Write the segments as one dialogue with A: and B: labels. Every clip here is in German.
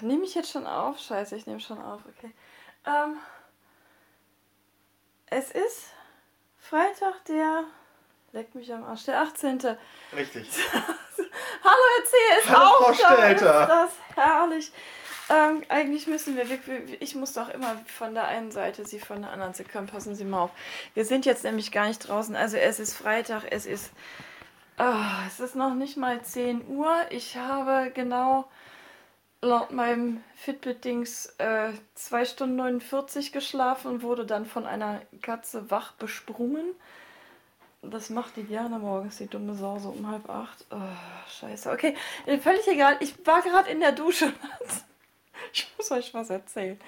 A: nehme ich jetzt schon auf? Scheiße, ich nehme schon auf, okay. Ähm, es ist Freitag, der. Leck mich am Arsch, der 18.
B: Richtig.
A: Hallo, erzähl es
B: Hallo,
A: auch
B: Frau. Stelter.
A: Ist das herrlich. Ähm, eigentlich müssen wir, wir- ich muss doch immer von der einen Seite, Sie von der anderen. Sie können, passen Sie mal auf. Wir sind jetzt nämlich gar nicht draußen. Also es ist Freitag, es ist, ah, es ist noch nicht mal 10 Uhr. Ich habe genau laut meinem Fitbit-Dings äh, 2 Stunden 49 geschlafen und wurde dann von einer Katze wach besprungen. Das macht die gerne morgens, die dumme Sau, so um halb acht. Oh, scheiße. Okay, äh, völlig egal. Ich war gerade in der Dusche. Ich muss euch was erzählen.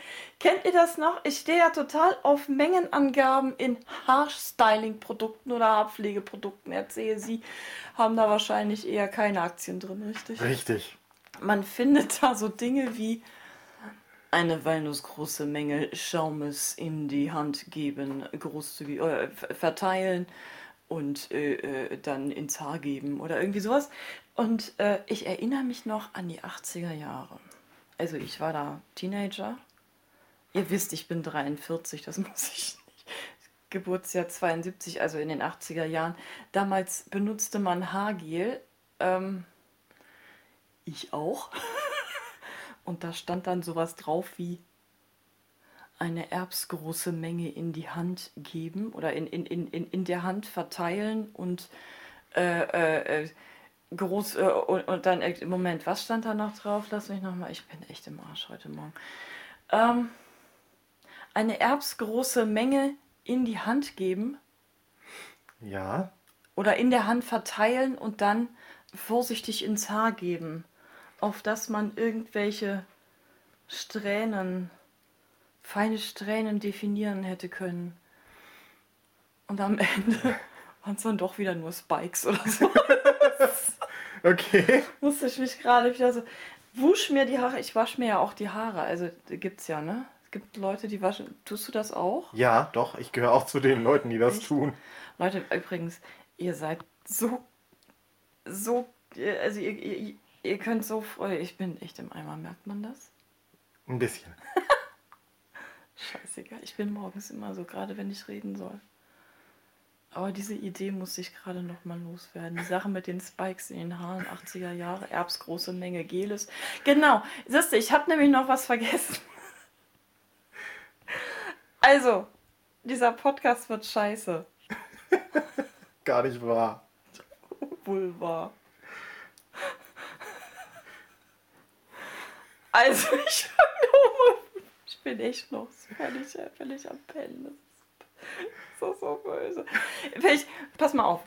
A: Kennt ihr das noch? Ich stehe ja total auf Mengenangaben in Haarstyling-Produkten oder Haarpflegeprodukten. Erzähle Sie, haben da wahrscheinlich eher keine Aktien drin, richtig?
B: Richtig.
A: Man findet da so Dinge wie eine walnussgroße Menge Schaumes in die Hand geben, großzügig äh, ver- verteilen und äh, äh, dann ins Haar geben oder irgendwie sowas. Und äh, ich erinnere mich noch an die 80er Jahre. Also ich war da Teenager. Ihr wisst, ich bin 43, das muss ich nicht. Geburtsjahr 72, also in den 80er Jahren. Damals benutzte man Haargel. Ähm, ich auch. Und da stand dann sowas drauf wie eine erbsgroße Menge in die Hand geben oder in, in, in, in, in der Hand verteilen und äh, äh, äh, groß äh, und, und dann, äh, Moment, was stand da noch drauf? Lass mich nochmal, ich bin echt im Arsch heute Morgen. Ähm, eine erbsgroße Menge in die Hand geben
B: Ja.
A: oder in der Hand verteilen und dann vorsichtig ins Haar geben, auf dass man irgendwelche Strähnen, feine Strähnen definieren hätte können. Und am Ende waren es dann doch wieder nur Spikes oder so.
B: Okay.
A: Musste ich mich gerade wieder so. Wusch mir die Haare. Ich wasche mir ja auch die Haare. Also gibt's ja, ne? Es gibt Leute, die waschen. Tust du das auch?
B: Ja, doch, ich gehöre auch zu den Leuten, die das
A: Echt?
B: tun.
A: Leute, übrigens, ihr seid so, so, also ihr, ihr, ihr könnt so freu. Ich bin echt im Eimer, merkt man das?
B: Ein bisschen.
A: Scheißegal, ich bin morgens immer so, gerade wenn ich reden soll. Aber diese Idee muss ich gerade noch mal loswerden. Die Sache mit den Spikes in den Haaren, 80er Jahre, erbsgroße Menge Geles. Genau, siehst du, ich habe nämlich noch was vergessen. Also, dieser Podcast wird scheiße.
B: Gar nicht wahr.
A: Vulva. Also, ich, ich bin echt noch völlig, völlig am Pennen. Das ist so, so böse. Ich, pass mal auf.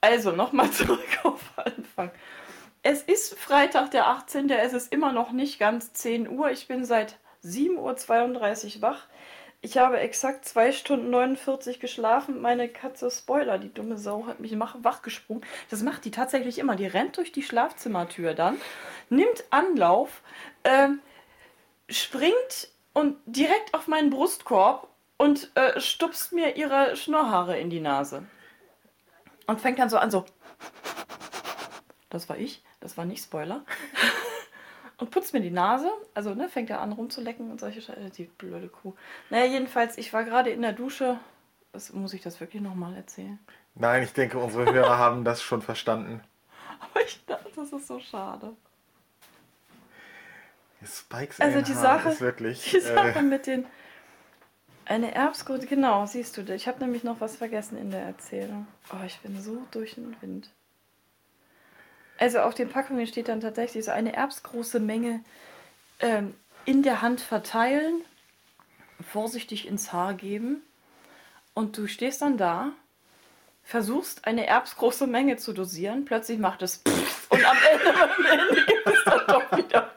A: Also, nochmal zurück auf Anfang. Es ist Freitag, der 18. Es ist immer noch nicht ganz 10 Uhr. Ich bin seit 7.32 Uhr wach. Ich habe exakt 2 Stunden 49 geschlafen. Meine Katze Spoiler, die dumme Sau, hat mich wachgesprungen. Das macht die tatsächlich immer. Die rennt durch die Schlafzimmertür dann, nimmt Anlauf, ähm, springt und direkt auf meinen Brustkorb und äh, stupst mir ihre Schnurrhaare in die Nase. Und fängt dann so an, so. Das war ich, das war nicht Spoiler. Und putzt mir die Nase, also ne, fängt er an rumzulecken und solche Scheiße, die blöde Kuh. Naja, jedenfalls, ich war gerade in der Dusche. Das, muss ich das wirklich nochmal erzählen?
B: Nein, ich denke, unsere Hörer haben das schon verstanden.
A: Aber ich dachte, das ist so schade.
B: Spikes
A: Also die Sache,
B: ist wirklich.
A: die Sache
B: Äh,
A: mit den. Eine Erbsgroße, genau, siehst du. Ich habe nämlich noch was vergessen in der Erzählung. Oh, ich bin so durch den Wind. Also auf den Packungen steht dann tatsächlich so eine erbsgroße Menge ähm, in der Hand verteilen, vorsichtig ins Haar geben und du stehst dann da, versuchst eine erbsgroße Menge zu dosieren, plötzlich macht es und am Ende, am Ende gibt es dann doch wieder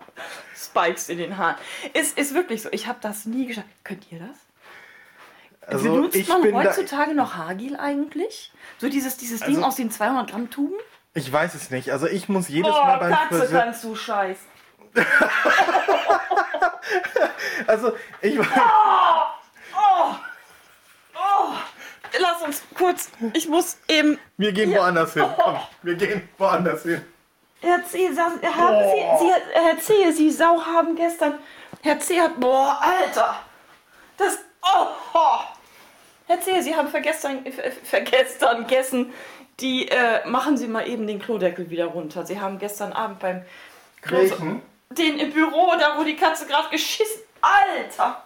A: Spikes in den Haaren. Ist, ist wirklich so. Ich habe das nie geschafft. Könnt ihr das?
B: also
A: Benutzt man heutzutage noch Haargel eigentlich? So dieses, dieses Ding
B: Also-
A: aus den 200 Gramm Tuben?
B: Ich weiß es nicht. Also ich muss jedes
A: Oh,
B: Mal beim
A: Katze
B: Friseur.
A: kannst du scheiß.
B: Also ich war.
A: Lass uns kurz. Ich muss eben.
B: Wir gehen
A: Ja.
B: woanders hin. Komm, wir gehen woanders hin.
A: Herr C., haben Sie, Sie, Herr C., Sie Sau haben gestern, Herr C. hat, boah, Alter, das, oh, oh. Herr C., Sie haben vergestern, ver, vergestern gegessen, die, äh, machen Sie mal eben den Klodeckel wieder runter. Sie haben gestern Abend beim Klo,
B: Welchen?
A: den im Büro, da wo die Katze gerade geschissen, Alter.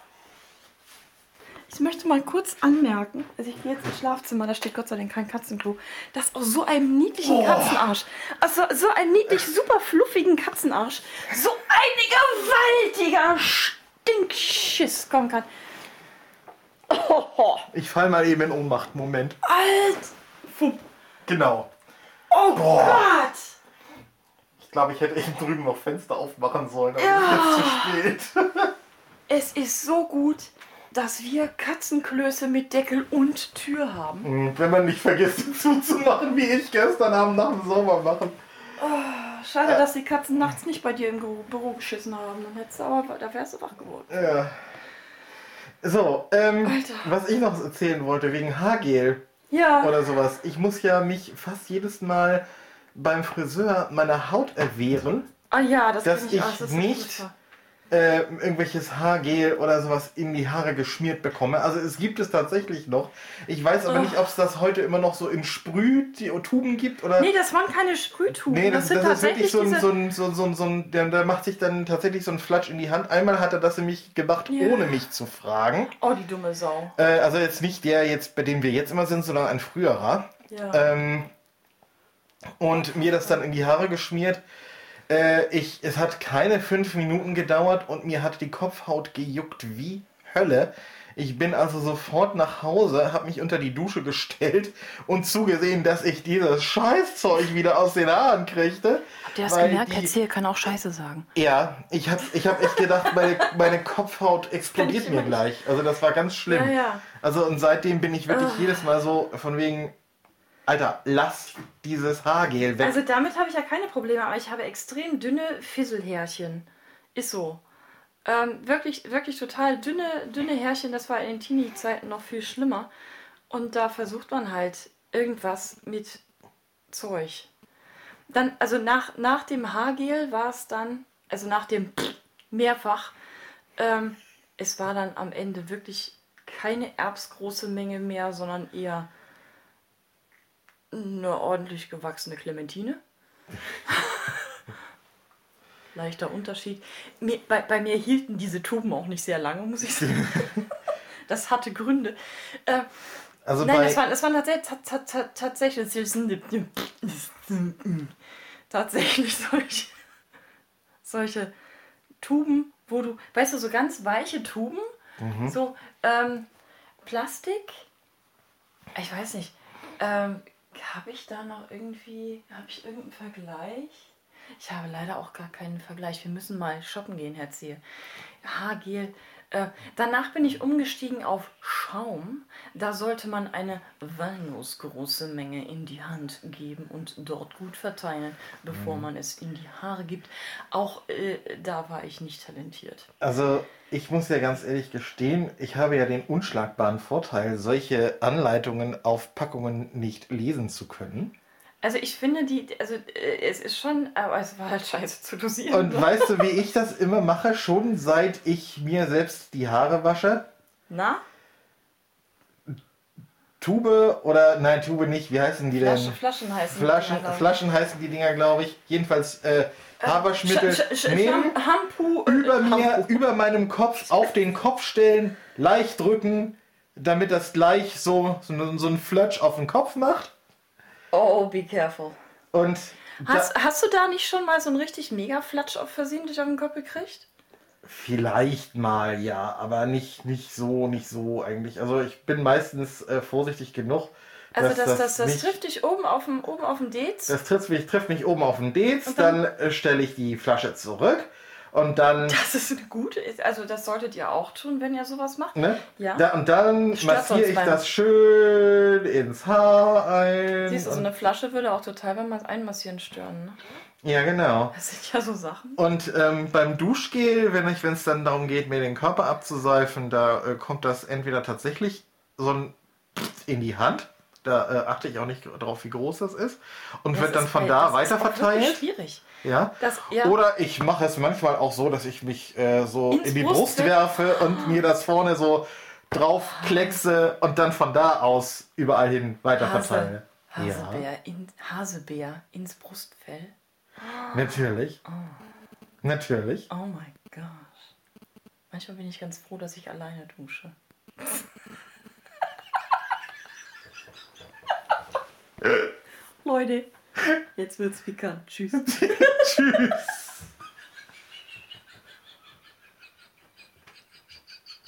A: Ich möchte mal kurz anmerken, also ich gehe jetzt ins Schlafzimmer, da steht Gott sei Dank kein Katzenklo, dass aus so einem niedlichen
B: Boah.
A: Katzenarsch, aus so, einem niedlich super fluffigen Katzenarsch, so ein gewaltiger Stinkschiss kommen kann. Oh, oh,
B: Ich fall mal eben in Ohnmacht. Moment.
A: alt.
B: Genau.
A: Oh
B: Boah.
A: Gott.
B: Ich glaube, ich hätte eben drüben noch Fenster aufmachen sollen, aber
A: Ja.
B: es ist zu spät.
A: Es ist so gut, dass wir Katzenklöße mit Deckel und Tür haben.
B: Und wenn man nicht vergisst, zuzumachen, wie ich gestern Abend nach dem Saubermachen.
A: Schade, dass die Katzen nachts nicht bei dir im Büro, geschissen haben. Dann hättest du aber, da wärst du wach geworden.
B: Ja. So, ähm, was ich noch erzählen wollte, wegen Haargel
A: Ja.
B: oder sowas. Ich muss ja mich fast jedes Mal beim Friseur meiner Haut erwehren,
A: Ah ja, das
B: dass ich
A: auch, das ist
B: nicht. Äh, irgendwelches Haargel oder sowas in die Haare geschmiert bekomme. Also es gibt es tatsächlich noch. Ich weiß aber
A: Oh.
B: nicht, ob es das heute immer noch so in Sprühtuben gibt oder...
A: Nee, das waren keine Sprühtuben.
B: Nee, das,
A: sind
B: das ist wirklich
A: tatsächlich
B: so ein, so ein, so ein, so ein, so ein der, der macht sich dann tatsächlich so ein Flatsch in die Hand. Einmal hat er das nämlich gemacht,
A: Ja.
B: ohne mich zu fragen.
A: oh, die dumme Sau.
B: Äh, also jetzt nicht der jetzt, bei dem wir jetzt immer sind, sondern ein früherer.
A: Ja.
B: Ähm, und mir das dann in die Haare geschmiert. Äh, ich, es hat keine fünf Minuten gedauert und mir hat die Kopfhaut gejuckt wie Hölle. Ich bin also sofort nach Hause, habe mich unter die Dusche gestellt und zugesehen, dass ich dieses Scheißzeug wieder aus den Haaren kriegte.
A: Habt ihr das gemerkt?
B: die-
A: Herr Ziel kann auch Scheiße sagen.
B: Ja, ich habe ich hab echt gedacht, meine, meine Kopfhaut explodiert mir gleich. Also das war ganz schlimm.
A: Ja, ja.
B: Also und seitdem bin ich wirklich
A: Ah.
B: jedes Mal so von wegen, Alter, lass dieses Haargel weg.
A: Also damit habe ich ja keine Probleme, aber ich habe extrem dünne Fisselhärchen. Ist so. Ähm, wirklich, wirklich total dünne, dünne Härchen. Das war in den Teenie-Zeiten noch viel schlimmer. Und da versucht man halt irgendwas mit Zeug. Dann, also nach, nach dem Haargel war es dann, also nach dem mehrfach, ähm, es war dann am Ende wirklich keine erbsgroße Menge mehr, sondern eher eine ordentlich gewachsene Clementine. Leichter Unterschied. Mir, bei, bei mir hielten diese Tuben auch nicht sehr lange, muss ich sagen. Das hatte Gründe. Äh,
B: also
A: nein, das waren, das waren tatsächlich, ta- ta- ta- tatsächlich, tatsächlich solche, solche Tuben, wo du, weißt du, so ganz weiche Tuben,
B: Mhm.
A: so ähm, Plastik. Ich weiß nicht. Ähm, habe ich da noch irgendwie, habe ich irgendeinen Vergleich? Ich habe leider auch gar keinen Vergleich. Wir müssen mal shoppen gehen, Herr Ziel. Haargel. Äh, danach bin ich umgestiegen auf Schaum. Da sollte man eine walnussgroße Menge in die Hand geben und dort gut verteilen, bevor man es in die Haare gibt. Auch äh, da war ich nicht talentiert.
B: also ich muss ja ganz ehrlich gestehen, ich habe ja den unschlagbaren Vorteil, solche Anleitungen auf Packungen nicht lesen zu können.
A: Also ich finde die, also äh, es ist schon, aber es war halt scheiße zu dosieren.
B: Und weißt du, wie ich das immer mache, schon seit ich mir selbst die Haare wasche?
A: Na?
B: Tube oder nein, Tube nicht, wie heißen die
A: Flasche,
B: denn?
A: Flaschen heißen die
B: Flaschen,
A: Dinger, glaub ich.
B: Flaschen heißen die Dinger, glaube ich. Jedenfalls äh, Haarwaschmittel
A: Sch- sch-
B: nehmen,
A: Shampoo, äh,
B: über mir,
A: Shampoo.
B: über meinem Kopf auf den Kopf stellen, leicht drücken, damit das gleich so, so, ein- so ein Flutsch auf den Kopf macht.
A: Oh, be careful.
B: Und da,
A: Hast, hast du da nicht schon mal so einen richtig mega Flatsch auf versehentlich auf den Kopf gekriegt?
B: Vielleicht mal, ja, aber nicht, nicht so, nicht so eigentlich. Also ich bin meistens äh, vorsichtig genug.
A: Also
B: dass
A: das, das, das
B: nicht-
A: trifft dich oben auf dem, oben auf dem Dez.
B: Das trifft mich, trifft mich oben auf den Dez,
A: dann-
B: dann, äh, stelle ich die Flasche zurück und dann,
A: Das ist eine gute, also das solltet ihr auch tun, wenn ihr sowas macht.
B: ne?
A: Ja.
B: Da, und dann massiere ich
A: beim-
B: das schön ins Haar ein.
A: Siehst du, so eine Flasche würde auch total beim Einmassieren stören. Ne?
B: Ja, genau.
A: Das sind ja so Sachen.
B: Und ähm, beim Duschgel, wenn ich, wenn es dann darum geht, mir den Körper abzuseifen, da äh, kommt das entweder tatsächlich so ein in die Hand Da äh, achte ich auch nicht drauf, wie groß das ist. Und
A: Das
B: wird dann von
A: halt-
B: da
A: das
B: weiter verteilt.
A: schwierig.
B: Ja.
A: Das, ja.
B: Oder ich mache es manchmal auch so, dass ich mich äh, so
A: Ins
B: in die
A: Brust
B: Brust werfe und mir das vorne so drauf kleckse und dann von da aus überall hin weiter verteile.
A: Hase, Hasebär, in, Hasebär ins Brustfell.
B: Natürlich. Natürlich.
A: Oh mein Gott. Manchmal bin ich ganz froh, dass ich alleine dusche. Leute, jetzt wird's pikant. Tschüss.
B: Tschüss.